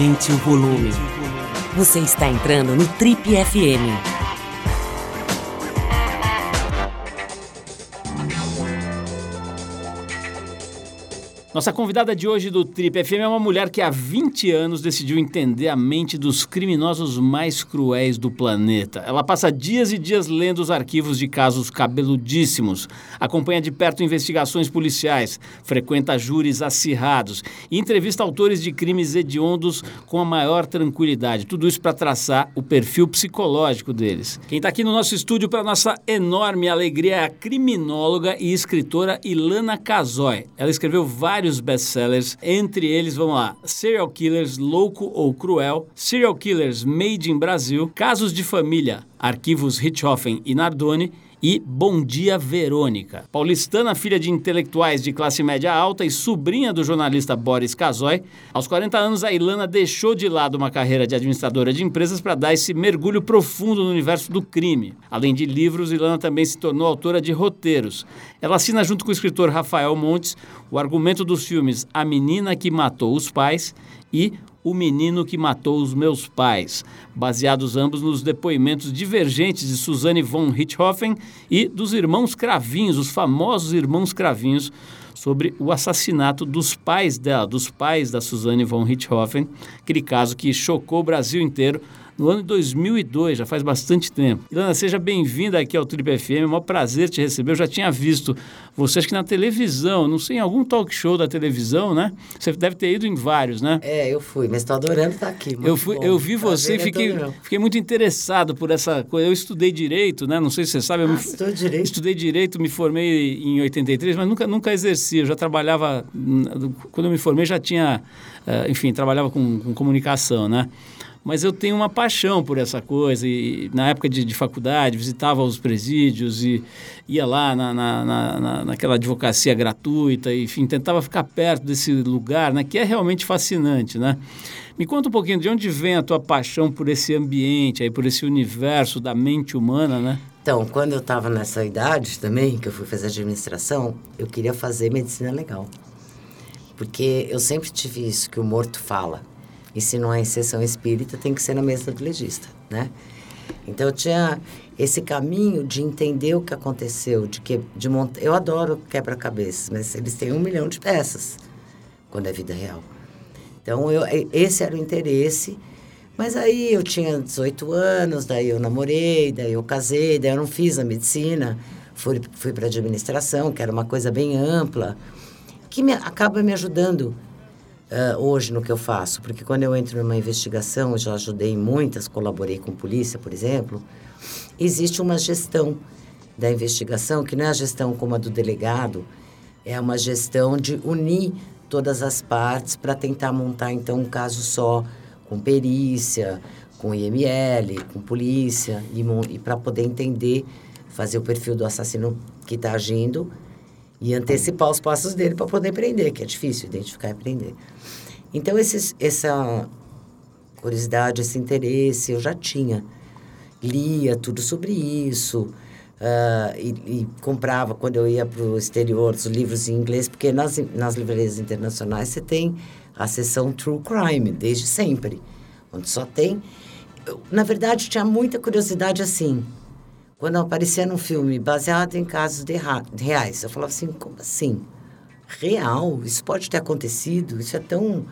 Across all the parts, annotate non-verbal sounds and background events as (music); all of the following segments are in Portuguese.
Aumente o volume. Você está entrando no Trip FM. Nossa convidada de hoje do Trip FM é uma mulher que há 20 anos decidiu entender a mente dos criminosos mais cruéis do planeta. Ela passa dias e dias lendo os arquivos de casos cabeludíssimos, acompanha de perto investigações policiais, frequenta júris acirrados e entrevista autores de crimes hediondos com a maior tranquilidade. Tudo isso para traçar o perfil psicológico deles. Quem está aqui no nosso estúdio para nossa enorme alegria é a criminóloga e escritora Ilana Casoy. Ela escreveu vários vários best-sellers, entre eles, vamos lá, Serial Killers Louco ou Cruel, Serial Killers Made in Brasil, Casos de Família, Arquivos Richthofen e Nardoni e Bom Dia Verônica. Paulistana, filha de intelectuais de classe média alta e sobrinha do jornalista Boris Casoy, aos 40 anos a Ilana deixou de lado uma carreira de administradora de empresas para dar esse mergulho profundo no universo do crime. Além de livros, Ilana também se tornou autora de roteiros. Ela assina junto com o escritor Rafael Montes o argumento dos filmes A Menina que Matou os Pais e o Menino que Matou os Meus Pais, baseados ambos nos depoimentos divergentes de Suzanne von Richthofen e dos irmãos Cravinhos, os famosos irmãos Cravinhos, sobre o assassinato dos pais dela, dos pais da Suzanne von Richthofen, aquele caso que chocou o Brasil inteiro no ano de 2002, já faz bastante tempo. Ilana, seja bem-vinda aqui ao Trip FM, é um prazer te receber. Eu já tinha visto você, acho que na televisão, não sei, em algum talk show da televisão, né? Você deve ter ido em vários, né? É, eu fui, mas estou adorando estar aqui. Eu, fui, eu vi você e fiquei, fiquei muito interessado por essa coisa. Eu estudei Direito, né? Não sei se você sabe. Ah, me, direito. Estudei Direito, me formei em 83, mas nunca, nunca exerci. Eu já trabalhava, quando eu me formei já tinha, eh, enfim, trabalhava com, com comunicação, né? Mas eu tenho uma paixão por essa coisa. E na época de, de faculdade, visitava os presídios e ia lá na, na, na, naquela advocacia gratuita, enfim, tentava ficar perto desse lugar, né, que é realmente fascinante, né? Me conta um pouquinho de onde vem a tua paixão por esse ambiente, aí, por esse universo da mente humana, né? Então, quando eu estava nessa idade também, que eu fui fazer administração, eu queria fazer medicina legal. Porque eu sempre tive isso, que o morto fala. E se não é em sessão espírita, tem que ser na mesa do legista, né? Então eu tinha esse caminho de entender o que aconteceu, de que de mont... eu adoro quebra-cabeças, mas eles têm um milhão de peças quando é vida real. Então eu, esse era o interesse. Mas aí eu tinha 18 anos, daí eu namorei, daí eu casei, daí eu não fiz a medicina, fui, fui para administração, que era uma coisa bem ampla, que me, acaba me ajudando uh, hoje no que eu faço, porque quando eu entro numa investigação, eu já ajudei muitas, colaborei com polícia, por exemplo, existe uma gestão da investigação que não é a gestão como a do delegado, é uma gestão de unir todas as partes para tentar montar então um caso só com perícia, com IML, com polícia e, e para poder entender, fazer o perfil do assassino que está agindo e antecipar os passos dele para poder prender, que é difícil identificar e prender. Então, esses, essa curiosidade, esse interesse eu já tinha. Lia tudo sobre isso. Uh, e, e, comprava, quando eu ia para o exterior, os livros em inglês, porque nas, nas livrarias internacionais você tem a seção True Crime, desde sempre, onde só tem... Eu, na verdade, tinha muita curiosidade assim. Quando aparecia num filme baseado em casos reais, eu falava assim, como assim? real, isso pode ter acontecido, isso é tão.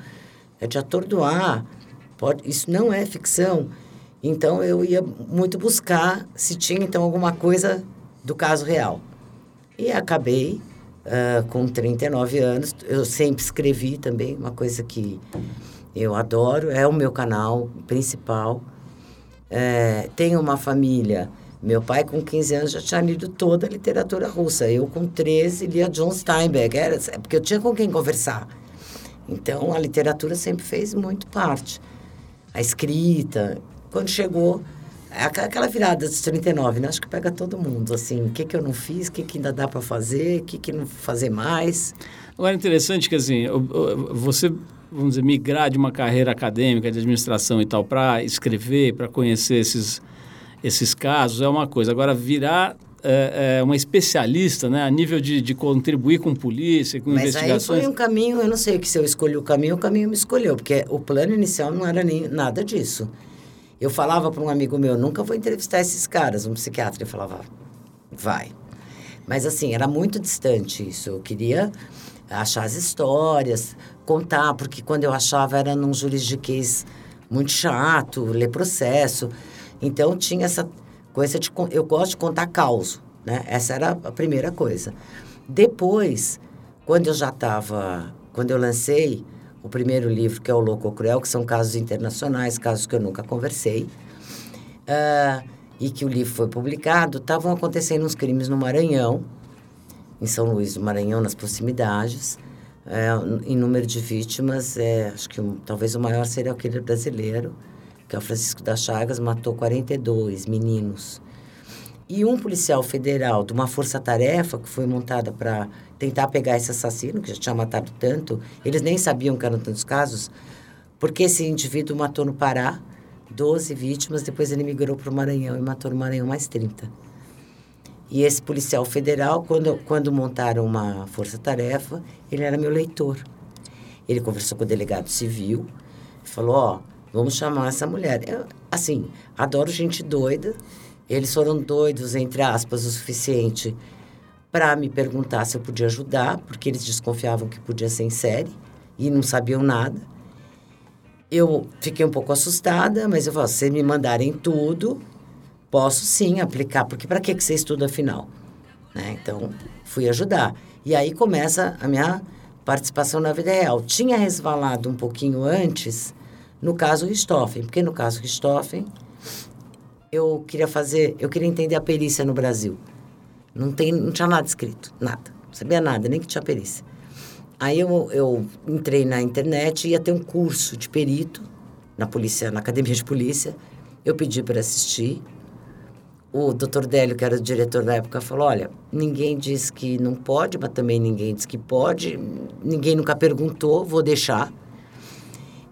é de atordoar, pode, isso não é ficção. Então eu ia muito buscar se tinha então alguma coisa do caso real. E acabei uh, com 39 anos, eu sempre escrevi também, uma coisa que eu adoro, é o meu canal principal. É, tenho uma família meu pai, com 15 anos, já tinha lido toda a literatura russa. Eu, com 13, lia John Steinbeck. Era, é porque eu tinha com quem conversar. Então, a literatura sempre fez muito parte. A escrita. Quando chegou, aquela virada dos 39, né? acho que pega todo mundo. Assim, o que, que eu não fiz, o que, que ainda dá para fazer, o que, que não fazer mais. Agora, é interessante que, assim, você vamos dizer, migrar de uma carreira acadêmica de administração e tal para escrever, para conhecer esses esses casos é uma coisa. Agora, virar é, é, uma especialista, né, a nível de, de contribuir com polícia, com Mas aí investigações. foi um caminho, eu não sei que se eu escolhi o caminho, o caminho me escolheu, porque o plano inicial não era nem nada disso. Eu falava para um amigo meu, nunca vou entrevistar esses caras, um psiquiatra, ele falava, vai. Mas assim, era muito distante isso. Eu queria achar as histórias, contar, porque quando eu achava era num juridiquês muito chato, ler processo. Então tinha essa coisa de eu gosto de contar caos, né? Essa era a primeira coisa. Depois, quando eu já estava, quando eu lancei o primeiro livro que é o Louco Cruel, que são casos internacionais, casos que eu nunca conversei, uh, e que o livro foi publicado, estavam acontecendo uns crimes no Maranhão, em São Luís do Maranhão, nas proximidades. É, em número de vítimas, é, acho que um, talvez o maior seria aquele brasileiro, que é o Francisco das Chagas, matou 42 meninos. E um policial federal de uma força-tarefa que foi montada para tentar pegar esse assassino, que já tinha matado tanto, eles nem sabiam que eram tantos casos, porque esse indivíduo matou no Pará 12 vítimas, depois ele migrou para o Maranhão e matou no Maranhão mais 30. E esse policial federal, quando, quando montaram uma força-tarefa, ele era meu leitor. Ele conversou com o delegado civil, falou: Ó, oh, vamos chamar essa mulher. Eu, assim, adoro gente doida. Eles foram doidos, entre aspas, o suficiente para me perguntar se eu podia ajudar, porque eles desconfiavam que podia ser em série e não sabiam nada. Eu fiquei um pouco assustada, mas eu falei: se me mandarem tudo, Posso sim aplicar, porque para que, que você estuda afinal? Né? Então, fui ajudar. E aí começa a minha participação na vida real. Tinha resvalado um pouquinho antes no caso Richthofen, porque no caso Richthofen eu queria fazer, eu queria entender a perícia no Brasil. Não, tem, não tinha nada escrito, nada. Não sabia nada, nem que tinha perícia. Aí eu, eu entrei na internet e ia ter um curso de perito na polícia, na academia de polícia. Eu pedi para assistir, o doutor Délio, que era o diretor na época, falou: olha, ninguém diz que não pode, mas também ninguém diz que pode, ninguém nunca perguntou, vou deixar.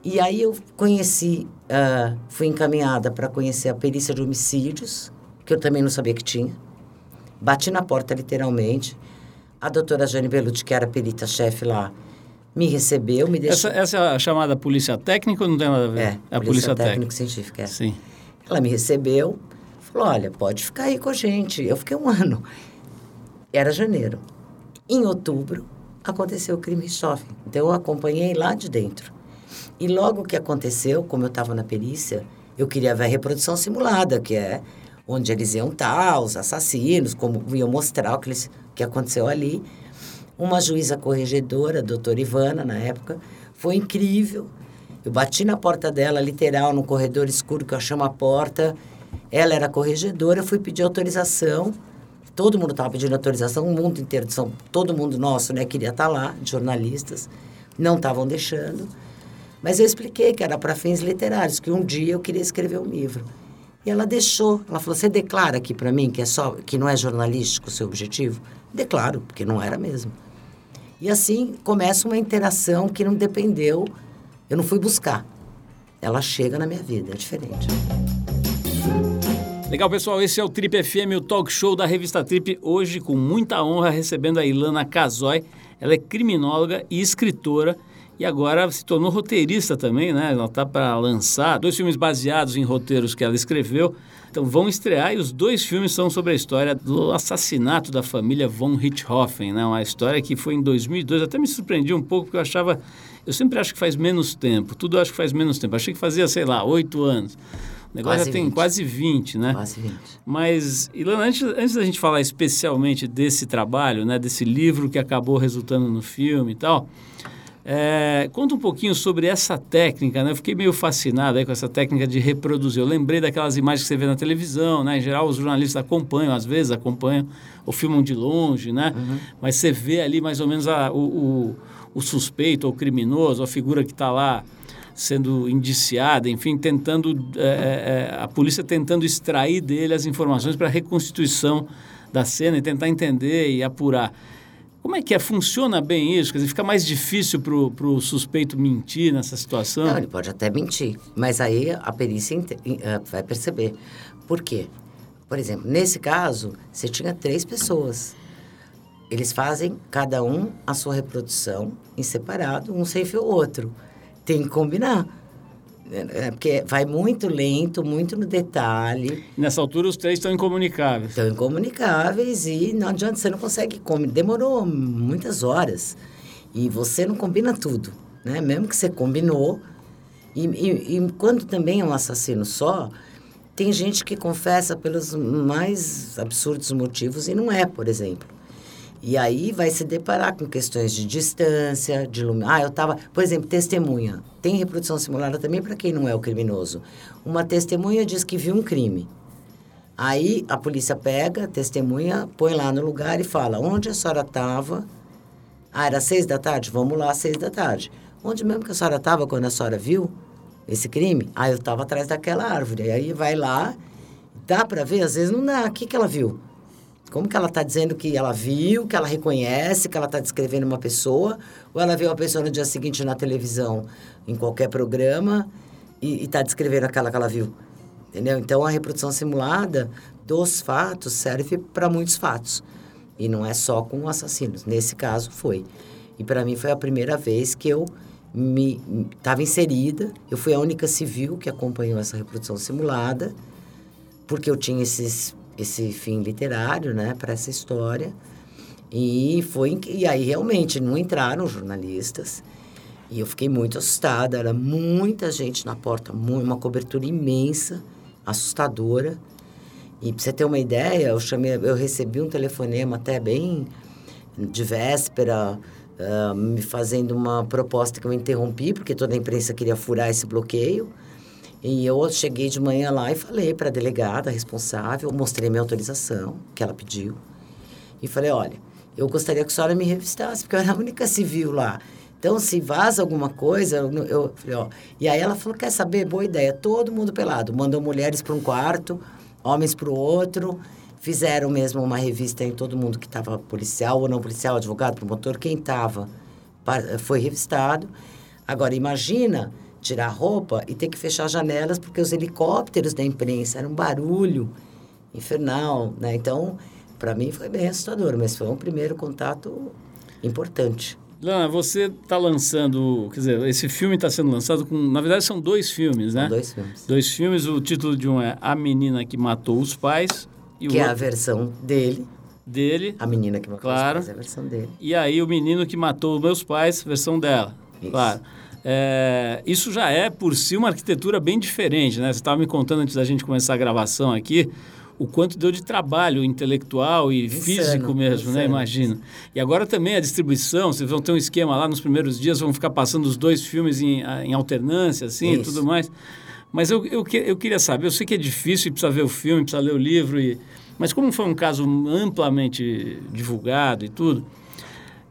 E aí eu conheci, uh, fui encaminhada para conhecer a perícia de homicídios, que eu também não sabia que tinha. Bati na porta, literalmente. A doutora Jane Belucci, que era perita-chefe lá, me recebeu, me deixou... Essa, essa é a chamada polícia técnica ou não tem nada a ver? É, a polícia, polícia técnico-científica, é. Sim. Ela me recebeu, Falou, olha, pode ficar aí com a gente. Eu fiquei um (laughs) ano. Era janeiro. Em outubro, aconteceu o crime Richthofen. Então, eu acompanhei lá de dentro. E logo que aconteceu, como eu estava na perícia, eu queria ver a reprodução simulada, que é onde eles iam estar, os assassinos, como iam mostrar o que, eles, que aconteceu ali. Uma juíza corregedora, a doutora Ivana, na época, foi incrível. Eu bati na porta dela, literal, no corredor escuro que eu chamo a porta, ela era corregedora, fui pedir autorização. Todo mundo estava pedindo autorização, o mundo inteiro, todo mundo nosso, né, queria estar tá lá, jornalistas, não estavam deixando. Mas eu expliquei que era para fins literários, que um dia eu queria escrever um livro. E ela deixou. Ela falou: "Você declara aqui para mim que é só que não é jornalístico o seu objetivo?" Declaro, porque não era mesmo. E assim começa uma interação que não dependeu, eu não fui buscar. Ela chega na minha vida, é diferente. Legal, pessoal. Esse é o Trip FM, o talk show da revista Trip. Hoje, com muita honra, recebendo a Ilana Casoy. Ela é criminóloga e escritora e agora se tornou roteirista também, né? Ela está para lançar dois filmes baseados em roteiros que ela escreveu. Então vão estrear e os dois filmes são sobre a história do assassinato da família von Richthofen, né? Uma história que foi em 2002. Até me surpreendi um pouco porque eu achava, eu sempre acho que faz menos tempo. Tudo eu acho que faz menos tempo. Achei que fazia, sei lá, oito anos. O negócio quase já tem 20. quase 20, né? Quase 20. Mas, Ilana, antes, antes da gente falar especialmente desse trabalho, né, desse livro que acabou resultando no filme e tal, é, conta um pouquinho sobre essa técnica, né? Eu fiquei meio fascinado aí com essa técnica de reproduzir. Eu lembrei daquelas imagens que você vê na televisão, né? Em geral, os jornalistas acompanham, às vezes acompanham, ou filmam de longe, né? Uhum. Mas você vê ali mais ou menos a, o, o, o suspeito ou criminoso, a figura que está lá sendo indiciada, enfim, tentando é, é, a polícia tentando extrair dele as informações para a reconstituição da cena e tentar entender e apurar. Como é que é? Funciona bem isso? Quer dizer, fica mais difícil para o suspeito mentir nessa situação? Não, ele pode até mentir, mas aí a perícia vai perceber. Por quê? Por exemplo, nesse caso, você tinha três pessoas. Eles fazem cada um a sua reprodução em separado, um sem o outro. Tem que combinar. É, porque vai muito lento, muito no detalhe. Nessa altura, os três estão incomunicáveis. Estão incomunicáveis e não adianta, você não consegue comer. Demorou muitas horas. E você não combina tudo, né? Mesmo que você combinou. E, e, e quando também é um assassino só, tem gente que confessa pelos mais absurdos motivos e não é, por exemplo. E aí vai se deparar com questões de distância, de lum... Ah, eu estava, por exemplo, testemunha. Tem reprodução simulada também para quem não é o criminoso. Uma testemunha diz que viu um crime. Aí a polícia pega testemunha, põe lá no lugar e fala: onde a senhora estava? Ah, era seis da tarde? Vamos lá, seis da tarde. Onde mesmo que a senhora estava quando a senhora viu esse crime? Ah, eu estava atrás daquela árvore. Aí vai lá, dá para ver? Às vezes não dá. O que, que ela viu? Como que ela está dizendo que ela viu, que ela reconhece, que ela está descrevendo uma pessoa, ou ela viu a pessoa no dia seguinte na televisão, em qualquer programa, e está descrevendo aquela que ela viu? Entendeu? Então, a reprodução simulada dos fatos serve para muitos fatos. E não é só com assassinos. Nesse caso, foi. E para mim foi a primeira vez que eu me estava inserida. Eu fui a única civil que acompanhou essa reprodução simulada, porque eu tinha esses esse fim literário, né, para essa história. E foi e aí realmente não entraram jornalistas. E eu fiquei muito assustada, era muita gente na porta, uma cobertura imensa, assustadora. E para você ter uma ideia, eu chamei, eu recebi um telefonema até bem de véspera, uh, me fazendo uma proposta que eu interrompi, porque toda a imprensa queria furar esse bloqueio. E eu cheguei de manhã lá e falei para a delegada responsável, mostrei minha autorização, que ela pediu. E falei: olha, eu gostaria que a senhora me revistasse, porque eu era a única civil lá. Então, se vaza alguma coisa, eu, eu falei: ó. E aí ela falou: quer saber? Boa ideia, todo mundo pelado. Mandou mulheres para um quarto, homens para o outro. Fizeram mesmo uma revista em todo mundo que estava policial ou não policial, advogado, promotor, quem estava, foi revistado. Agora, imagina tirar a roupa e ter que fechar janelas porque os helicópteros da imprensa eram um barulho infernal, né? Então, para mim foi bem assustador, mas foi um primeiro contato importante. Lana, você está lançando, quer dizer, esse filme está sendo lançado com, na verdade são dois filmes, né? São dois filmes. Dois filmes, o título de um é A Menina que Matou os Pais e que é a versão dele. Dele. A menina que matou claro. os pais é a versão dele. E aí o menino que matou os meus pais, versão dela. Isso. Claro. É, isso já é, por si, uma arquitetura bem diferente, né? Você estava me contando antes da gente começar a gravação aqui o quanto deu de trabalho intelectual e insano, físico mesmo, né? insano. né? Imagina. E agora também a distribuição, vocês vão ter um esquema lá nos primeiros dias, vão ficar passando os dois filmes em, em alternância, assim, e tudo mais. Mas eu, eu, eu queria saber, eu sei que é difícil, precisa ver o filme, precisa ler o livro, e, mas como foi um caso amplamente divulgado e tudo,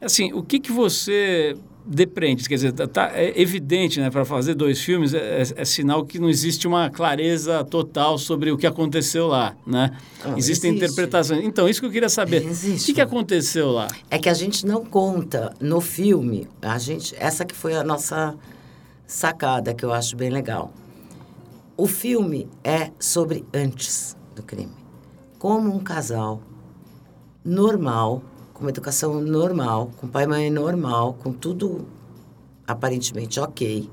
assim, o que, que você depende, quer dizer, tá, tá é evidente, né, para fazer dois filmes é, é, é, sinal que não existe uma clareza total sobre o que aconteceu lá, né? Não, Existem existe. interpretações. Então, isso que eu queria saber. Existe. O que, que aconteceu lá? É que a gente não conta no filme, a gente, essa que foi a nossa sacada que eu acho bem legal. O filme é sobre antes do crime. Como um casal normal com uma educação normal, com pai e mãe normal, com tudo aparentemente ok.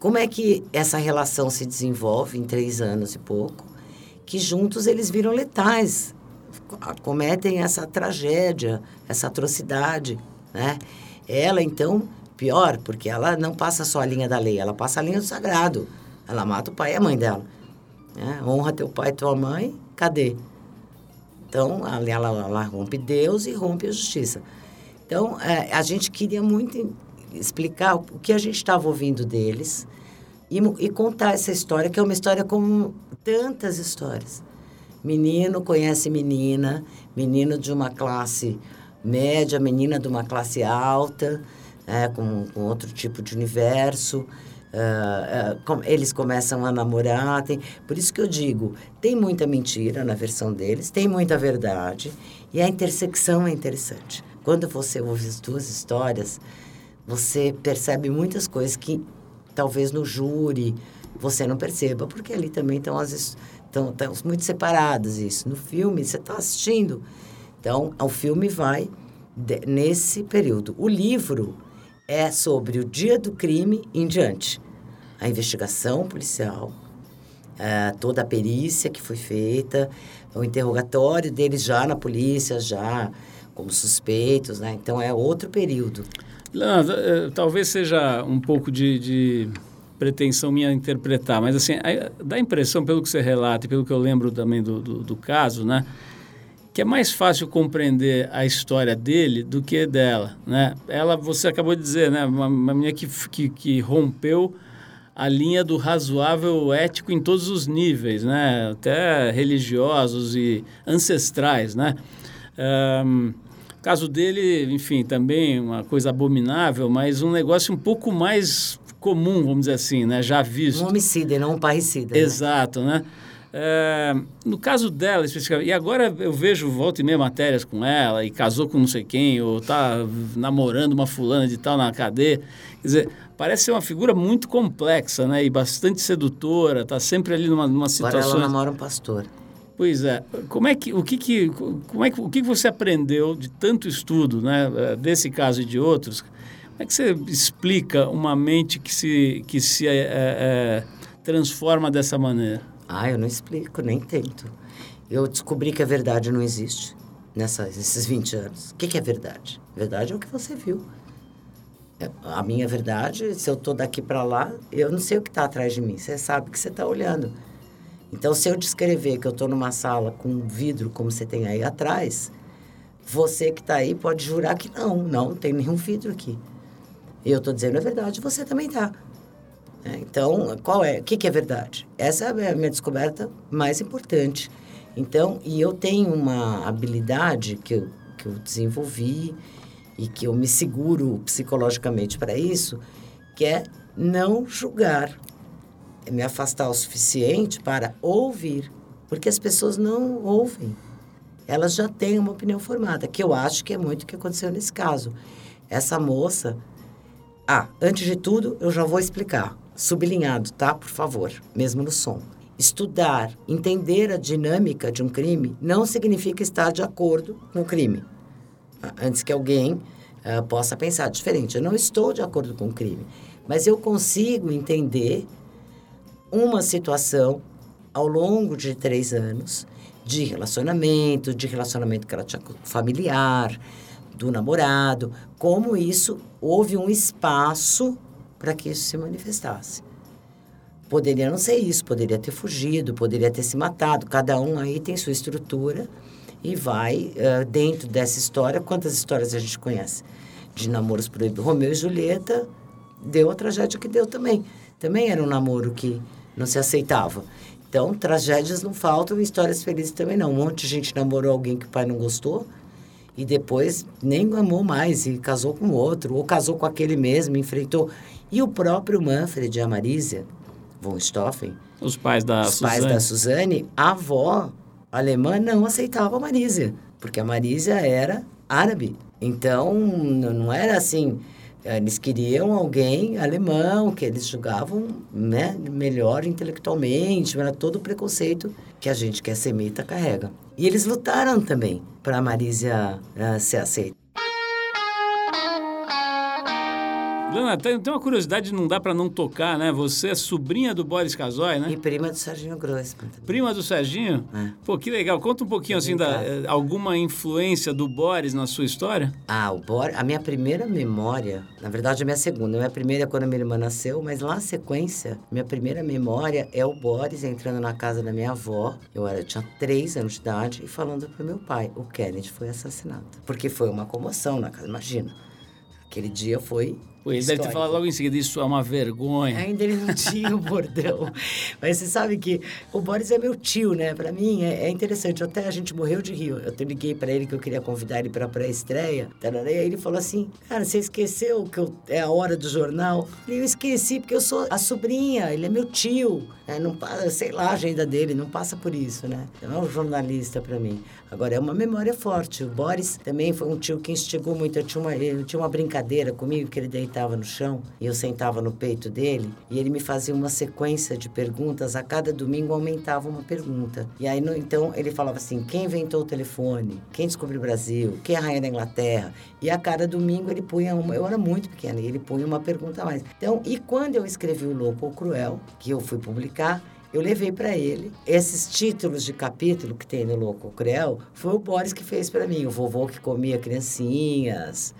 Como é que essa relação se desenvolve em três anos e pouco? Que juntos eles viram letais, cometem essa tragédia, essa atrocidade, né? Ela, então, pior, porque ela não passa só a linha da lei, ela passa a linha do sagrado. Ela mata o pai e a mãe dela. Né? Honra teu pai e tua mãe, cadê? Então, ela, ela, rompe Deus e rompe a justiça. Então, é, a gente queria muito explicar o que a gente estava ouvindo deles e, e, contar essa história, que é uma história como tantas histórias. Menino conhece menina, menino de uma classe média, menina de uma classe alta, é, com, com outro tipo de universo. Uh, eles começam a namorar. Tem, por isso que eu digo, tem muita mentira na versão deles, tem muita verdade, e a intersecção é interessante. Quando você ouve as duas histórias, você percebe muitas coisas que talvez no júri você não perceba, porque ali também estão as estão, estão muito separadas isso. No filme, você está assistindo. Então, o filme vai de, nesse período. O livro é sobre o dia do crime em diante. A investigação policial, é, toda a perícia que foi feita, o interrogatório deles já na polícia, já como suspeitos, né? Então é outro período. Leandro, é, talvez seja um pouco de, de, pretensão minha interpretar, mas assim, dá a impressão, pelo que você relata e pelo que eu lembro também do, do, do caso, né? Que é mais fácil compreender a história dele do que dela, né? Ela, você acabou de dizer, né? Uma, uma menina que, que, que rompeu a linha do razoável ético em todos os níveis, né? Até religiosos e ancestrais, né? Um, caso dele, enfim, também uma coisa abominável, mas um negócio um pouco mais comum, vamos dizer assim, né? Já visto. Um homicida não um parricida. Né? Exato, né? né? É, no caso dela, especificamente, e agora eu vejo volta e meia matérias com ela, e casou com não sei quem, ou tá namorando uma fulana de tal na cadeia. Quer dizer, parece ser uma figura muito complexa, né? E bastante sedutora, tá sempre ali numa, numa situação... Agora ela namora um pastor. Pois é. Como é que, o que, que, como é que, o que você aprendeu de tanto estudo, né? Eh, desse caso e de outros? Como é que você explica uma mente que se, que se é, é, transforma dessa maneira? Ah, eu não explico, nem tento. Eu descobri que a verdade não existe nessas, nesses 20 anos. O que, que é verdade? Verdade é o que você viu. É, a minha verdade, se eu estou daqui para lá, eu não sei o que está atrás de mim. Você sabe que você está olhando. Então, se eu descrever que eu estou numa sala com um vidro, como você tem aí atrás, você que está aí pode jurar que não, não, não tem nenhum vidro aqui. Eu estou dizendo a verdade, você também está. É, então, qual é? O que, que é verdade? Essa é a minha descoberta mais importante. Então, e eu tenho uma habilidade que eu, que eu desenvolvi e que eu me seguro psicologicamente para isso, que é não julgar. É me afastar o suficiente para ouvir, porque as pessoas não ouvem. Elas já têm uma opinião formada, que eu acho que é muito o que aconteceu nesse caso. Essa moça. Ah, antes de tudo, eu já vou explicar sublinhado, tá? Por favor, mesmo no som. Estudar, entender a dinâmica de um crime não significa estar de acordo com o crime. Antes que alguém uh, possa pensar diferente. Eu não estou de acordo com o crime, mas eu consigo entender uma situação ao longo de três anos de relacionamento, de relacionamento que ela tinha familiar, do namorado, como isso houve um espaço para que isso se manifestasse. Poderia não ser isso, poderia ter fugido, poderia ter se matado. Cada um aí tem sua estrutura e vai uh, dentro dessa história. Quantas histórias a gente conhece? De namoros proibidos. Romeu e Julieta deu a tragédia que deu também. Também era um namoro que não se aceitava. Então, tragédias não faltam, histórias felizes também não. Um monte de gente namorou alguém que o pai não gostou e depois nem amou mais e casou com outro, ou casou com aquele mesmo, enfrentou. E o próprio Manfred e a Marísia von Stoffen, os pais da os Suzane. pais da Suzane, a avó alemã não aceitava a Marísia, porque a Marísia era árabe. Então, não era assim, eles queriam alguém alemão, que eles julgavam né, melhor intelectualmente, era todo o preconceito que a gente que é semita carrega. E eles lutaram também para a Marísia uh, ser aceita. Lana, tem, tem uma curiosidade, não dá para não tocar, né? Você é sobrinha do Boris Casoy, né? E prima do Serginho Grossman. Prima do Serginho? É. Pô, que legal. Conta um pouquinho, assim, da, eh, alguma influência do Boris na sua história? Ah, o Boris... A minha primeira memória, na verdade, a minha segunda. A minha primeira é quando a minha irmã nasceu, mas lá na sequência, minha primeira memória é o Boris entrando na casa da minha avó. Eu era, tinha três anos de idade e falando pro meu pai, o Kennedy foi assassinado. Porque foi uma comoção na casa, imagina. Aquele dia foi Pois deve ter falado logo em seguida, isso é uma vergonha. Ainda ele não (laughs) tinha o bordão. Mas você sabe que o Boris é meu tio, né? Para mim é, é, interessante. Até a gente morreu de rio. Eu liguei para ele que eu queria convidar ele para pré-estreia. E aí ele falou assim: Cara, você esqueceu que eu, é a hora do jornal? Eu esqueci, porque eu sou a sobrinha, ele é meu tio. É, não sei lá a agenda dele, não passa por isso, né? Não é um jornalista para mim. Agora, é uma memória forte. O Boris também foi um tio que instigou muito. Eu tinha uma, eu tinha uma brincadeira comigo, que ele deitava no chão e eu sentava no peito dele e ele me fazia uma sequência de perguntas. A cada domingo aumentava uma pergunta. E aí, no, então, ele falava assim: quem inventou o telefone? Quem descobriu o Brasil? Quem é a rainha da Inglaterra? E a cada domingo ele punha uma. Eu era muito pequena e ele punha uma pergunta a mais. Então, e quando eu escrevi O Louco ou Cruel, que eu fui publicar, eu levei para ele esses títulos de capítulo que tem no Louco Cruel, foi o Boris que fez para mim, o vovô que comia criancinhas,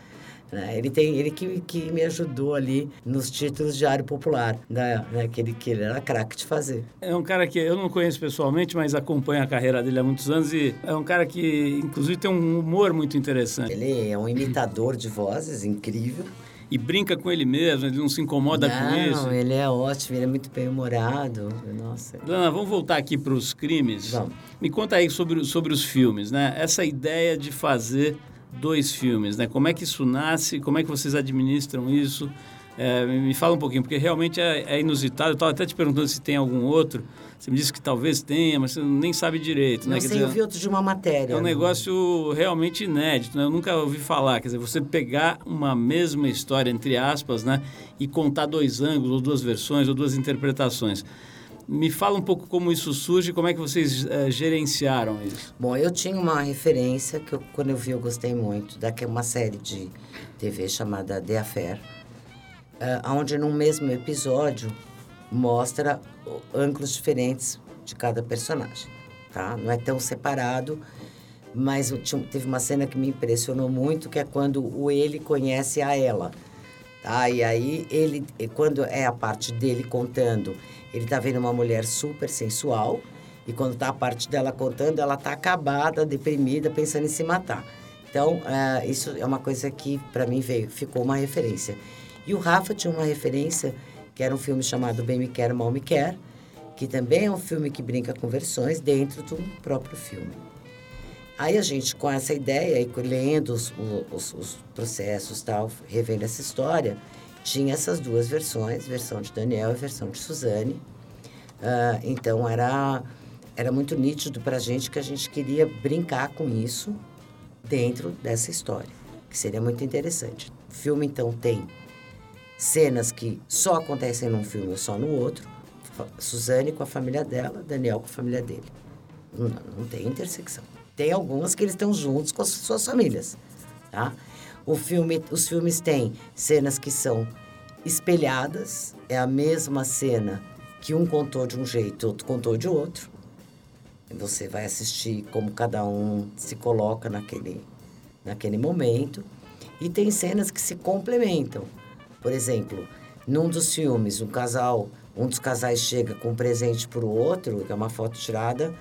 né? Ele tem ele que, que me ajudou ali nos títulos de Diário Popular, né? né? que, ele, que ele era craque de fazer. É um cara que eu não conheço pessoalmente, mas acompanho a carreira dele há muitos anos e é um cara que, inclusive, tem um humor muito interessante. Ele é um imitador de vozes incrível e brinca com ele mesmo, ele não se incomoda não, com isso. Não, ele é ótimo, ele é muito bem-humorado. Nossa. Dana, vamos voltar aqui para os crimes. Vamos. Me conta aí sobre, sobre os filmes, né? Essa ideia de fazer dois filmes, né? Como é que isso nasce? Como é que vocês administram isso? É, me fala um pouquinho, porque realmente é, é inusitado. Eu estava até te perguntando se tem algum outro. Você me disse que talvez tenha, mas você nem sabe direito. Não né? sei, dizer, eu vi outro de uma matéria. É um negócio realmente inédito, né? Eu nunca ouvi falar. Quer dizer, você pegar uma mesma história, entre aspas, né? E contar dois ângulos, ou duas versões, ou duas interpretações. Me fala um pouco como isso surge, como é que vocês é, gerenciaram isso? Bom, eu tinha uma referência que eu, quando eu vi eu gostei muito, da que é uma série de TV chamada The Affair, uh, onde num mesmo episódio mostra ângulos diferentes de cada personagem, tá? Não é tão separado, mas teve uma cena que me impressionou muito, que é quando o ele conhece a ela, tá? E aí ele, quando é a parte dele contando, ele tá vendo uma mulher super sensual, e quando tá a parte dela contando, ela tá acabada, deprimida, pensando em se matar. Então, uh, isso é uma coisa que para mim veio, ficou uma referência. E o Rafa tinha uma referência que era um filme chamado Bem Me Quer, Mal Me Quer, que também é um filme que brinca com versões dentro do próprio filme. Aí a gente, com essa ideia e lendo os, os, os processos tal, revendo essa história, tinha essas duas versões, versão de Daniel e versão de Suzane. Uh, então era, era muito nítido para a gente que a gente queria brincar com isso dentro dessa história, que seria muito interessante. O filme então tem cenas que só acontecem num filme ou só no outro. Suzane com a família dela, Daniel com a família dele. Não, não tem intersecção. Tem algumas que eles estão juntos com as suas famílias, tá? O filme, os filmes têm cenas que são espelhadas, é a mesma cena que um contou de um jeito, outro contou de outro. Você vai assistir como cada um se coloca naquele, naquele momento. E tem cenas que se complementam. Por exemplo, num dos filmes, um casal, um dos casais chega com um presente para o outro, que é uma foto tirada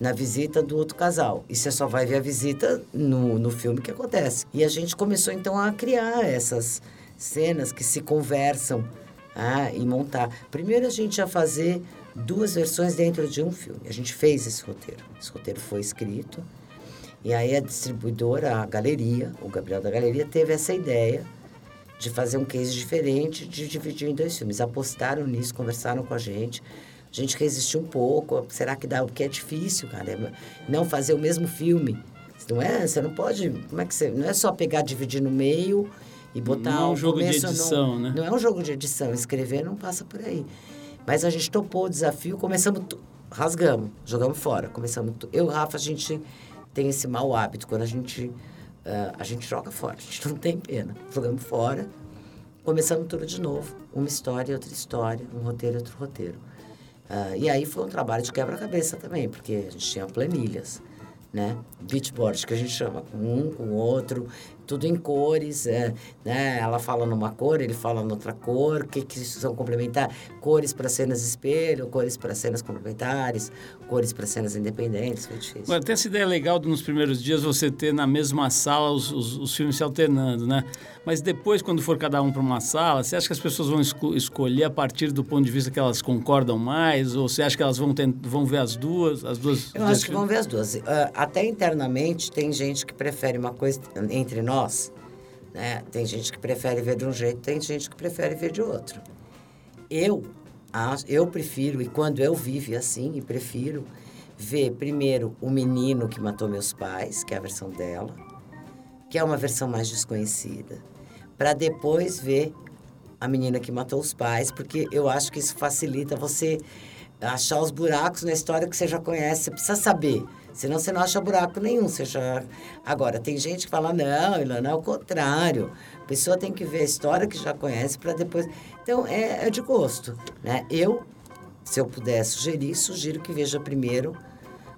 na visita do outro casal. E você só vai ver a visita no, no filme que acontece. E a gente começou então a criar essas cenas que se conversam ah, e montar. Primeiro a gente ia fazer duas versões dentro de um filme. A gente fez esse roteiro. Esse roteiro foi escrito. E aí a distribuidora, a galeria, o Gabriel da Galeria, teve essa ideia de fazer um case diferente, de dividir em dois filmes. Apostaram nisso, conversaram com a gente. A gente resistiu um pouco. Será que dá? Porque é difícil, cara. É não fazer o mesmo filme. Não é? Você não pode. Como é que você. Não é só pegar, dividir no meio e botar. Não é um jogo começo, de edição, não, né? Não é um jogo de edição. Escrever não passa por aí. Mas a gente topou o desafio, começamos. Rasgamos, jogamos fora. Começamos. Eu e o Rafa, a gente tem esse mau hábito. Quando a gente Uh, a gente joga fora, a gente (laughs) não tem pena. Jogamos fora, começamos tudo de novo. Uma história, outra história, um roteiro, outro roteiro. Uh, e aí foi um trabalho de quebra-cabeça também, porque a gente tinha planilhas, né? Beatboard, que a gente chama, com um, com o outro, tudo em cores, é, né? Ela fala numa cor, ele fala noutra cor, o que, que são complementar? Cores para cenas espelho, cores para cenas complementares, cores para cenas independentes, foi difícil. Agora, tem essa ideia legal de nos primeiros dias você ter na mesma sala os, os, os filmes se alternando, né? Mas depois, quando for cada um para uma sala, você acha que as pessoas vão esco escolher a partir do ponto de vista que elas concordam mais? Ou você acha que elas vão, vão ver as duas? As duas Eu acho que vão ver as duas. Uh, até internamente, tem gente que prefere uma coisa entre nós nós. Né? Tem gente que prefere ver de um jeito, tem gente que prefere ver de outro. Eu, eu prefiro, e quando eu vivo assim, e prefiro ver primeiro o menino que matou meus pais, que é a versão dela, que é uma versão mais desconhecida, para depois ver a menina que matou os pais, porque eu acho que isso facilita você achar os buracos na história que você já conhece. Você precisa saber. Senão você não acha buraco nenhum. Você já... Agora, tem gente que fala, não, Ilana, é o contrário. A pessoa tem que ver a história que já conhece para depois... Então, é, é de gosto. Né? Eu, se eu puder sugerir, sugiro que veja primeiro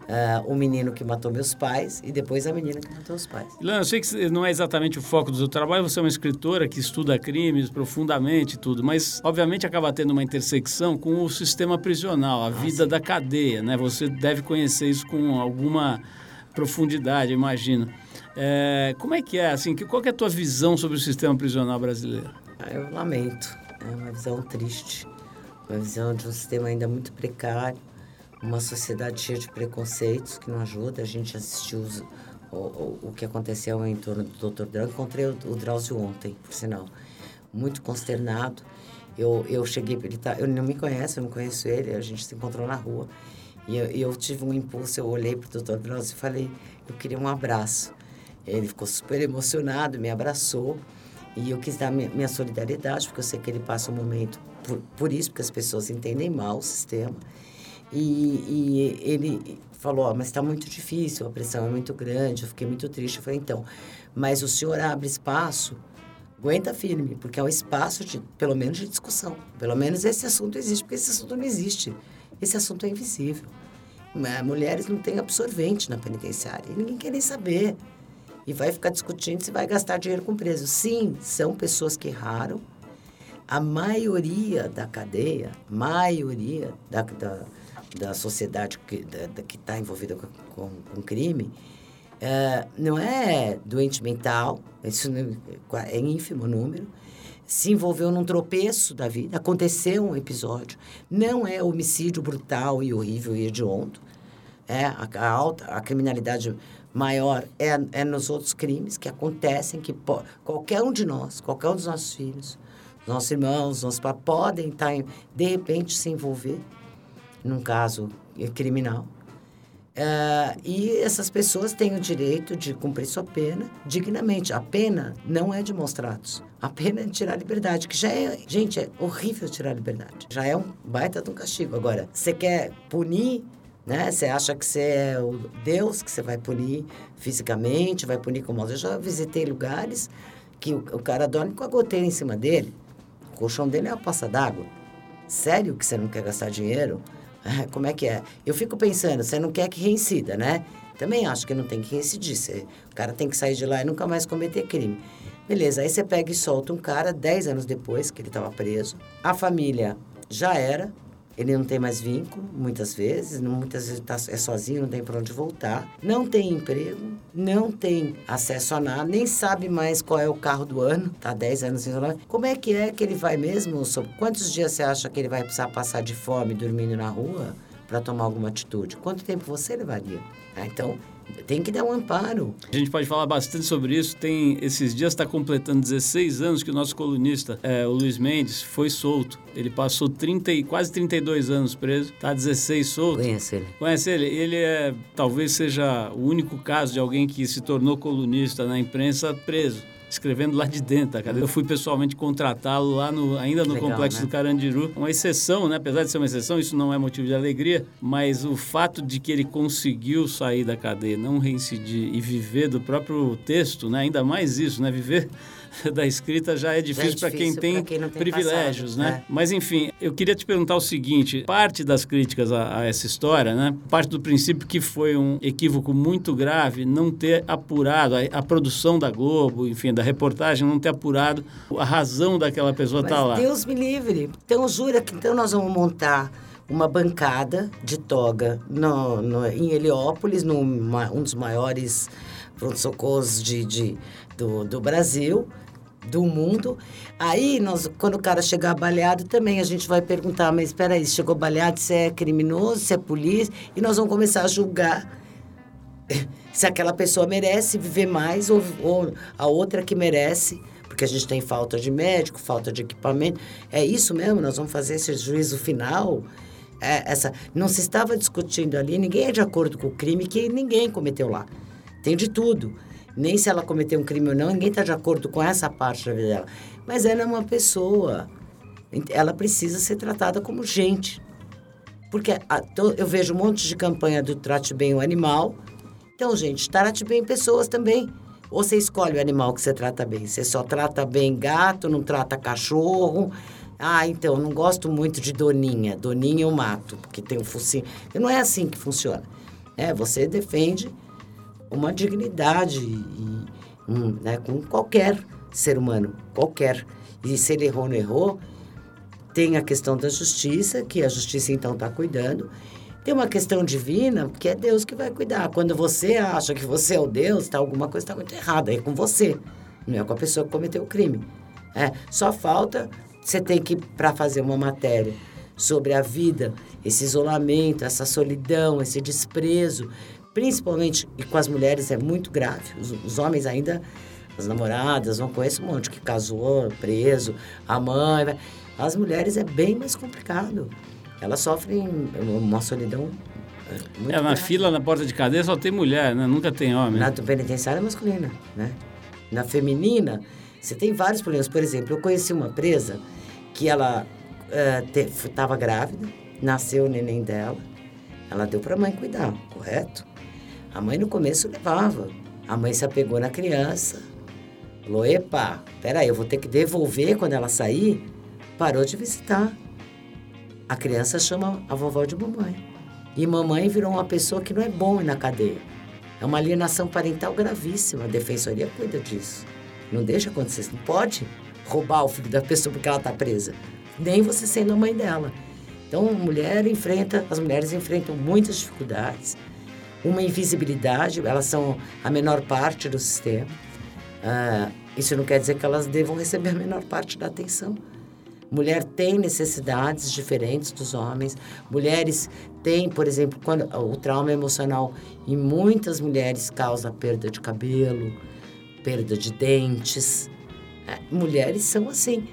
Uh, o menino que matou meus pais e depois a menina que matou os pais. Ilana, eu sei que não é exatamente o foco do seu trabalho, você é uma escritora que estuda crimes profundamente e tudo, mas obviamente acaba tendo uma intersecção com o sistema prisional, a vida da cadeia, né? Você deve conhecer isso com alguma profundidade, imagino. É, como é que é, assim, que, qual é a tua visão sobre o sistema prisional brasileiro? Ah, eu lamento, é uma visão triste, uma visão de um sistema ainda muito precário, uma sociedade cheia de preconceitos que não ajuda. A gente assistiu os, o, o, o, que aconteceu em torno do Dr. Dran. Encontrei o, o Drauzio ontem, por sinal. Muito consternado. Eu, eu cheguei, ele tá, eu não me conhece, eu não conheço ele, a gente se encontrou na rua. E eu, eu tive um impulso, eu olhei para o Dr. Drauzio e falei, eu queria um abraço. Ele ficou super emocionado, me abraçou. E eu quis dar minha solidariedade, porque eu sei que ele passa um momento por, por isso, porque as pessoas entendem mal o sistema. E, e ele falou, oh, mas está muito difícil, a pressão é muito grande, eu fiquei muito triste. Eu falei, então, mas o senhor abre espaço, aguenta firme, porque é um espaço, de, pelo menos, de discussão. Pelo menos esse assunto existe, porque esse assunto não existe. Esse assunto é invisível. Mulheres não têm absorvente na penitenciária, e ninguém quer nem saber. E vai ficar discutindo se vai gastar dinheiro com preso. Sim, são pessoas que erraram. A maioria da cadeia, maioria da, da da sociedade que está envolvida com, com, com crime, é, não é doente mental, isso é ínfimo número, se envolveu num tropeço da vida, aconteceu um episódio, não é homicídio brutal e horrível e hediondo, é, a, a alta, a criminalidade maior é, é nos outros crimes que acontecem, que po, qualquer um de nós, qualquer um dos nossos filhos, nossos irmãos, nossos pais, podem estar, tá de repente, se envolver num caso criminal. Uh, e essas pessoas têm o direito de cumprir sua pena dignamente. A pena não é de maus-tratos. A pena é de tirar a liberdade, que já é... Gente, é horrível tirar a liberdade. Já é um baita de um castigo. Agora, você quer punir, né? Você acha que você é o Deus, que você vai punir fisicamente, vai punir com maus... Eu já visitei lugares que o, o cara dorme com a goteira em cima dele. O colchão dele é uma passa d'água. Sério que você não quer gastar dinheiro? (laughs) Como é que é? Eu fico pensando, você não quer que reincida, né? Também acho que não tem que reincidir. Você, o cara tem que sair de lá e nunca mais cometer crime. Beleza, aí você pega e solta um cara 10 anos depois que ele estava preso. A família já era, ele não tem mais vínculo, muitas vezes, muitas vezes tá, é sozinho, não tem para onde voltar, não tem emprego, não tem acesso a nada, nem sabe mais qual é o carro do ano, tá 10 anos isolado. Como é que é que ele vai mesmo? Sobre quantos dias você acha que ele vai precisar passar de fome dormindo na rua para tomar alguma atitude? Quanto tempo você levaria? Ah, então, tem que dar um amparo. A gente pode falar bastante sobre isso. Tem esses dias está completando 16 anos que o nosso colunista, é, o Luiz Mendes, foi solto. Ele passou 30 e quase 32 anos preso, tá 16 solto. Conhece ele. Conhece ele? Ele é talvez seja o único caso de alguém que se tornou colunista na imprensa preso escrevendo lá de dentro da cadeia. Eu fui pessoalmente contratá-lo lá no, ainda no Legal, complexo né? do Carandiru. Uma exceção, né? Apesar de ser uma exceção, isso não é motivo de alegria, mas o fato de que ele conseguiu sair da cadeia, não reincidir e viver do próprio texto, né? Ainda mais isso, né? Viver (laughs) da escrita já é difícil, é para quem tem, quem tem privilégios, passado, né? É. Mas enfim, eu queria te perguntar o seguinte: parte das críticas a, a, essa história, né? Parte do princípio que foi um equívoco muito grave não ter apurado a, a produção da Globo, enfim, da reportagem, não ter apurado a razão daquela pessoa estar tá lá. Deus me livre. Então jura que então nós vamos montar uma bancada de toga no, no, em Heliópolis, num um dos maiores pronto-socorros de, de, do, do Brasil do mundo. Aí, nós, quando o cara chegar baleado, também a gente vai perguntar, mas espera aí, chegou baleado, se é criminoso, se é polícia, e nós vamos começar a julgar (laughs) se aquela pessoa merece viver mais ou, ou a outra que merece, porque a gente tem falta de médico, falta de equipamento. É isso mesmo? Nós vamos fazer esse juízo final? É, essa, não se estava discutindo ali, ninguém é de acordo com o crime que ninguém cometeu lá. Tem de tudo. Nem se ela cometeu um crime ou não, ninguém está de acordo com essa parte da vida dela. Mas ela é uma pessoa, ela precisa ser tratada como gente. Porque a, to, eu vejo um monte de campanha do trate bem o animal. Então, gente, trate bem pessoas também. Ou você escolhe o animal que você trata bem. Você só trata bem gato, não trata cachorro. Ah, então, não gosto muito de doninha. Doninha eu mato, porque tem um focinho. Não é assim que funciona. É, você defende uma dignidade e, um, né, com qualquer ser humano, qualquer. E se ele errou, não errou, tem a questão da justiça, que a justiça então está cuidando. Tem uma questão divina, que é Deus que vai cuidar. Quando você acha que você é o Deus, tá, alguma coisa está muito errada. É com você, não é com a pessoa que cometeu o crime. É, só falta, você tem que, para fazer uma matéria sobre a vida, esse isolamento, essa solidão, esse desprezo, principalmente e com as mulheres é muito grave. Os, os homens ainda, as namoradas, não conheço um monte que casou, preso, a mãe. As mulheres é bem mais complicado. Elas sofrem uma solidão é, muito é, na grave. fila, na porta de cadeia, só tem mulher, né? Nunca tem homem. Na penitenciária é masculina, né? Na feminina, você tem vários problemas. Por exemplo, eu conheci uma presa que ela estava uh, grávida, nasceu o neném dela, ela deu para a mãe cuidar, correto? A mãe no começo levava. A mãe se apegou na criança. Falou, epa, peraí, eu vou ter que devolver quando ela sair. Parou de visitar. A criança chama a vovó de mamãe. E mamãe virou uma pessoa que não é bom na cadeia. É uma alienação parental gravíssima. A defensoria cuida disso. Não deixa acontecer. Não pode roubar o filho da pessoa porque ela está presa. Nem você sendo a mãe dela. Então, mulher enfrenta, as mulheres enfrentam muitas dificuldades uma invisibilidade, elas são a menor parte do sistema. Ah, isso não quer dizer que elas devam receber a menor parte da atenção. Mulher tem necessidades diferentes dos homens. Mulheres têm, por exemplo, quando o trauma emocional em muitas mulheres causa perda de cabelo, perda de dentes. É, mulheres são assim.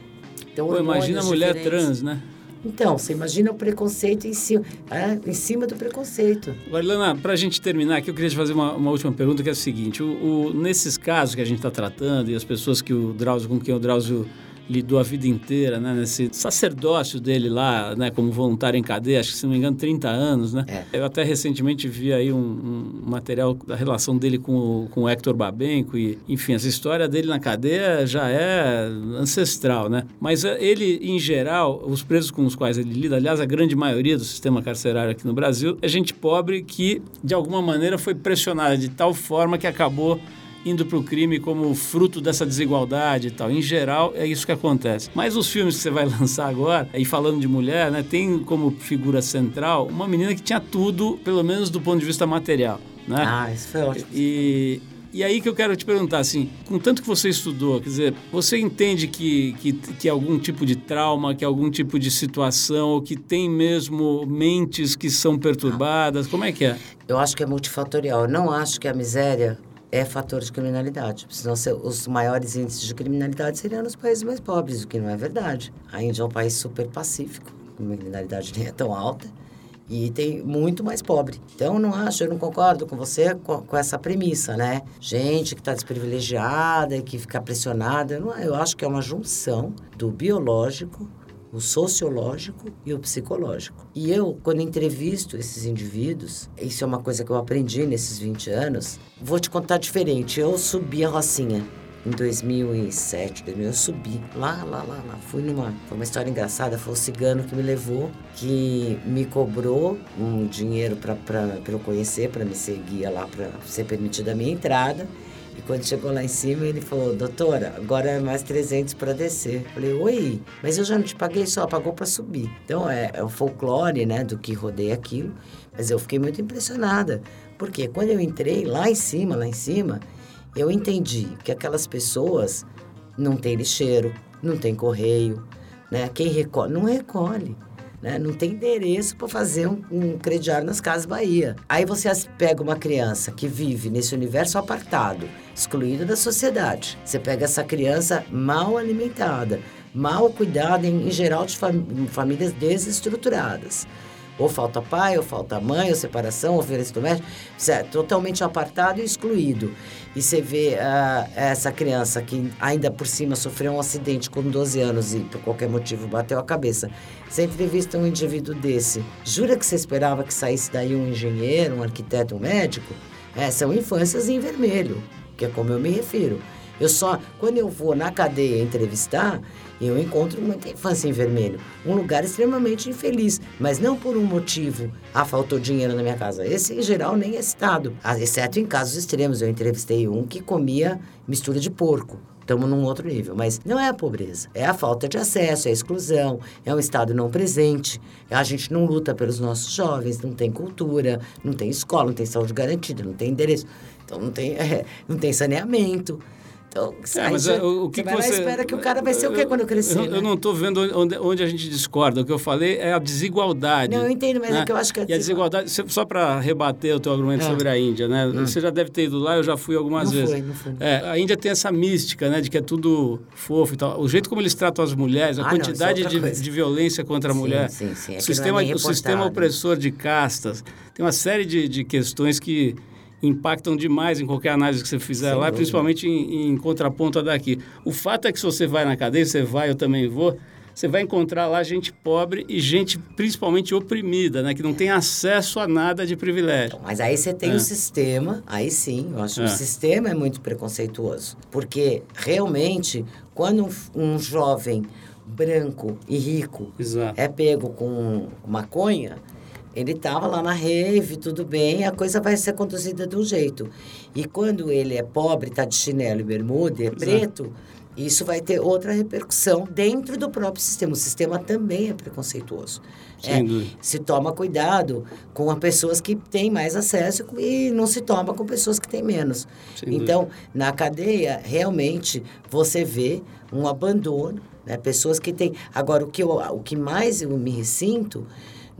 Então, Pô, imagina a mulher diferentes. trans, né? Então, você imagina o preconceito em cima, é, em cima do preconceito. Agora, para a gente terminar aqui, eu queria te fazer uma, uma última pergunta, que é a seguinte. O, o nesses casos que a gente está tratando e as pessoas que o Drauzio, com quem o Drauzio lidou a vida inteira, né? Nesse sacerdócio dele lá, né? Como voluntário em cadeia, acho que se não me engano 30 anos, né? É. Eu até recentemente vi aí um, um, material da relação dele com, com o Hector Babenco e, enfim, essa história dele na cadeia já é ancestral, né? Mas eh, ele, em geral, os presos com os quais ele lida, aliás, a grande maioria do sistema carcerário aqui no Brasil, é gente pobre que, de alguma maneira, foi pressionada de tal forma que acabou indo para o crime como fruto dessa desigualdade e tal. Em geral, é isso que acontece. Mas os filmes que você vai (laughs) lançar agora, e falando de mulher, né, tem como figura central uma menina que tinha tudo, pelo menos do ponto de vista material. Né? Ah, isso foi ótimo. E, e aí que eu quero te perguntar, assim, com tanto que você estudou, quer dizer, você entende que, que, que algum tipo de trauma, que algum tipo de situação, ou que tem mesmo mentes que são perturbadas, como é que é? Eu acho que é multifatorial. Eu não acho que a miséria é fator de criminalidade. Senão, os maiores índices de criminalidade seriam nos países mais pobres, o que não é verdade. A Índia é um país super pacífico, a criminalidade nem é tão alta e tem muito mais pobre. Então, não acho, eu não concordo com você com, com essa premissa, né? Gente que está desprivilegiada e que fica pressionada. Não, eu acho que é uma junção do biológico o sociológico e o psicológico. E eu, quando entrevisto esses indivíduos, isso é uma coisa que eu aprendi nesses 20 anos, vou te contar diferente. Eu subi a Rocinha em 2007, 2000, eu subi lá, lá, lá, lá. Fui numa. Foi uma história engraçada. Foi o cigano que me levou, que me cobrou um dinheiro para eu conhecer, para me ser guia lá, para ser permitida a minha entrada. E quando chegou lá em cima, ele falou: Doutora, agora é mais 300 para descer. Eu falei: Oi, mas eu já não te paguei, só pagou para subir. Então é, é o folclore, né, do que rodeia aquilo. Mas eu fiquei muito impressionada, porque quando eu entrei lá em cima, lá em cima, eu entendi que aquelas pessoas não têm lixeiro, não tem correio, né? Quem recolhe, não recolhe. Né? Não tem endereço para fazer um, um, crediário nas Casas Bahia. Aí você pega uma criança que vive nesse universo apartado, excluído da sociedade. Você pega essa criança mal alimentada, mal cuidada, em, em geral, de fam famílias desestruturadas. Ou falta pai, ou falta mãe, ou separação, ou violência doméstica, é totalmente apartado e excluído. E você vê uh, essa criança que ainda por cima sofreu um acidente com 12 anos e por qualquer motivo bateu a cabeça. Você entrevista um indivíduo desse, jura que você esperava que saísse daí um engenheiro, um arquiteto, um médico? É, são infâncias em vermelho, que é como eu me refiro. Eu só, quando eu vou na cadeia entrevistar, eu encontro muita infância em vermelho. Um lugar extremamente infeliz, mas não por um motivo. Ah, faltou dinheiro na minha casa. Esse, em geral, nem é citado. Ah, exceto em casos extremos. Eu entrevistei um que comia mistura de porco. Estamos num outro nível. Mas não é a pobreza. É a falta de acesso, é a exclusão, é um Estado não presente. A gente não luta pelos nossos jovens, não tem cultura, não tem escola, não tem saúde garantida, não tem endereço. Então não tem, (laughs) é, não tem saneamento. Então, é, mas, é, o, o que você, você espera que o cara vai ser o quê quando crescer? Eu, né? eu não estou vendo onde, onde a gente discorda. O que eu falei é a desigualdade. Não, eu entendo, mas é né? é que eu acho que... A e a desigualdade, só para rebater o teu argumento é. sobre a Índia, né? Hum. Você já deve ter ido lá, eu já fui algumas não vezes. Fui, não fui. É, a Índia tem essa mística, né? De que é tudo fofo e tal. O jeito como eles tratam as mulheres, a ah, quantidade não, de, de, violência contra a sim, mulher. Sim, sim. o, sistema, o sistema opressor de castas. Tem uma série de, de questões que impactam demais em qualquer análise que você fizer Sem lá, dúvida. principalmente em, em contraponto a daqui. O fato é que se você vai na cadeia, você vai, eu também vou, você vai encontrar lá gente pobre e gente principalmente oprimida, né? Que não tem acesso a nada de privilégio. Então, mas aí você tem o é. um sistema, aí sim, eu acho que é. o sistema é muito preconceituoso. Porque realmente, quando um, um jovem branco e rico Exato. é pego com maconha, ele estava lá na rave, tudo bem, a coisa vai ser conduzida de um jeito. E quando ele é pobre, está de chinelo e bermuda, é preto, isso vai ter outra repercussão dentro do próprio sistema. O sistema também é preconceituoso. É, se toma cuidado com as pessoas que têm mais acesso e não se toma com pessoas que têm menos. Sem então, dúvida. na cadeia, realmente, você vê um abandono, né? pessoas que têm... Agora, o que, eu, o que mais eu me ressinto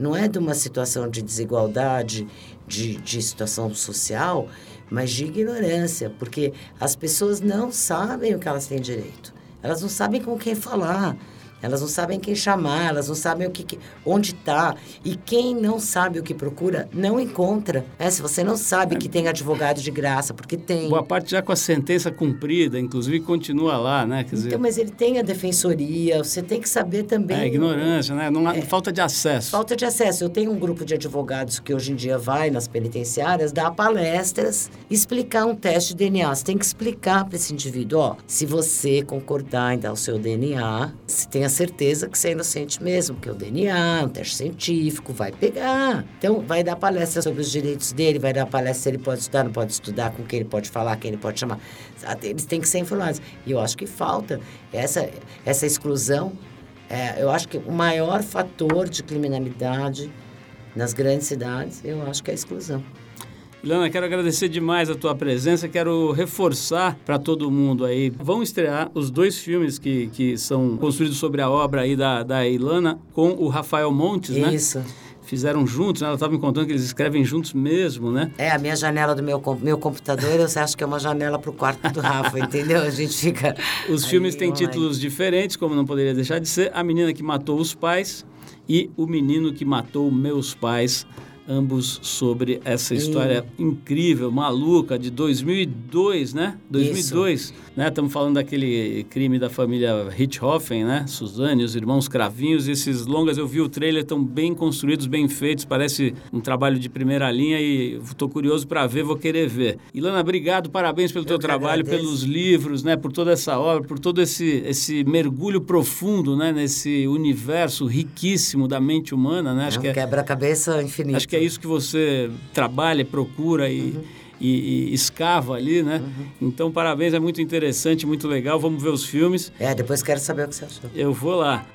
não é de uma situação de desigualdade, de, de situação social, mas de ignorância, porque as pessoas não sabem o que elas têm direito. Elas não sabem com quem falar. Elas não sabem quem chamar, elas não sabem o que, que onde está. E quem não sabe o que procura, não encontra. É, se você não sabe que tem advogado de graça, porque tem. Boa parte já com a sentença cumprida, inclusive continua lá, né? Quer dizer... Então, mas ele tem a defensoria, você tem que saber também. É, ignorância, né? Não é, falta de acesso. Falta de acesso. Eu tenho um grupo de advogados que hoje em dia vai nas penitenciárias, dá palestras, explicar um teste de DNA. Você tem que explicar para esse indivíduo, ó, se você concordar em dar o seu DNA, se tem a certeza que você é inocente mesmo, que o DNA, um teste científico, vai pegar. Então, vai dar palestra sobre os direitos dele, vai dar palestra se ele pode estudar, não pode estudar, com quem ele pode falar, quem ele pode chamar. Eles têm que ser informados. E eu acho que falta essa, essa exclusão. É, eu acho que o maior fator de criminalidade nas grandes cidades, eu acho que é a exclusão. Lana, quero agradecer demais a tua presença, quero reforçar para todo mundo aí. Vão estrear os dois filmes que, que são construídos sobre a obra aí da, da Ilana com o Rafael Montes, Isso. né? Isso fizeram juntos, né? Ela estava me contando que eles escrevem juntos mesmo, né? É, a minha janela do meu, meu computador, eu acho que é uma janela para o quarto do Rafa, entendeu? A gente fica... Os filmes têm títulos diferentes, como não poderia deixar de ser. A Menina que Matou os Pais e O Menino que Matou Meus Pais ambos sobre essa história incrível, maluca, de 2002, né? 2002, Isso. né? Estamos falando daquele crime da família Richthofen, né? Suzane, os irmãos Cravinhos, esses longas, eu vi o trailer, estão bem construídos, bem feitos, parece um trabalho de primeira linha e estou curioso para ver, vou querer ver. Ilana, obrigado, parabéns pelo eu teu trabalho, agradeço. pelos livros, né? Por toda essa obra, por todo esse, esse mergulho profundo, né? Nesse universo riquíssimo da mente humana, né? Acho é um que é, quebra-cabeça infinito. Acho que é isso que você trabalha, procura e, uhum. e, e escava ali, né? Uhum. Então, parabéns, é muito interessante, muito legal. Vamos ver os filmes. É, depois quero saber o que você achou. Eu vou lá.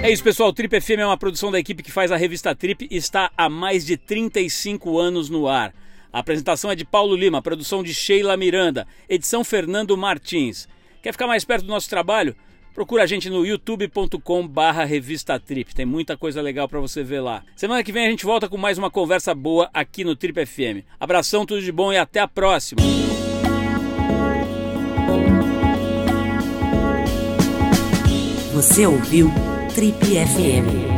É isso, pessoal. Trip FM é uma produção da equipe que faz a revista Trip e está há mais de 35 anos no ar. A apresentação é de Paulo Lima, produção de Sheila Miranda, edição Fernando Martins. Quer ficar mais perto do nosso trabalho? Procura a gente no youtube.com barra revista Trip. Tem muita coisa legal para você ver lá. Semana que vem a gente volta com mais uma conversa boa aqui no Trip FM. Abração, tudo de bom e até a próxima. Você ouviu Trip FM.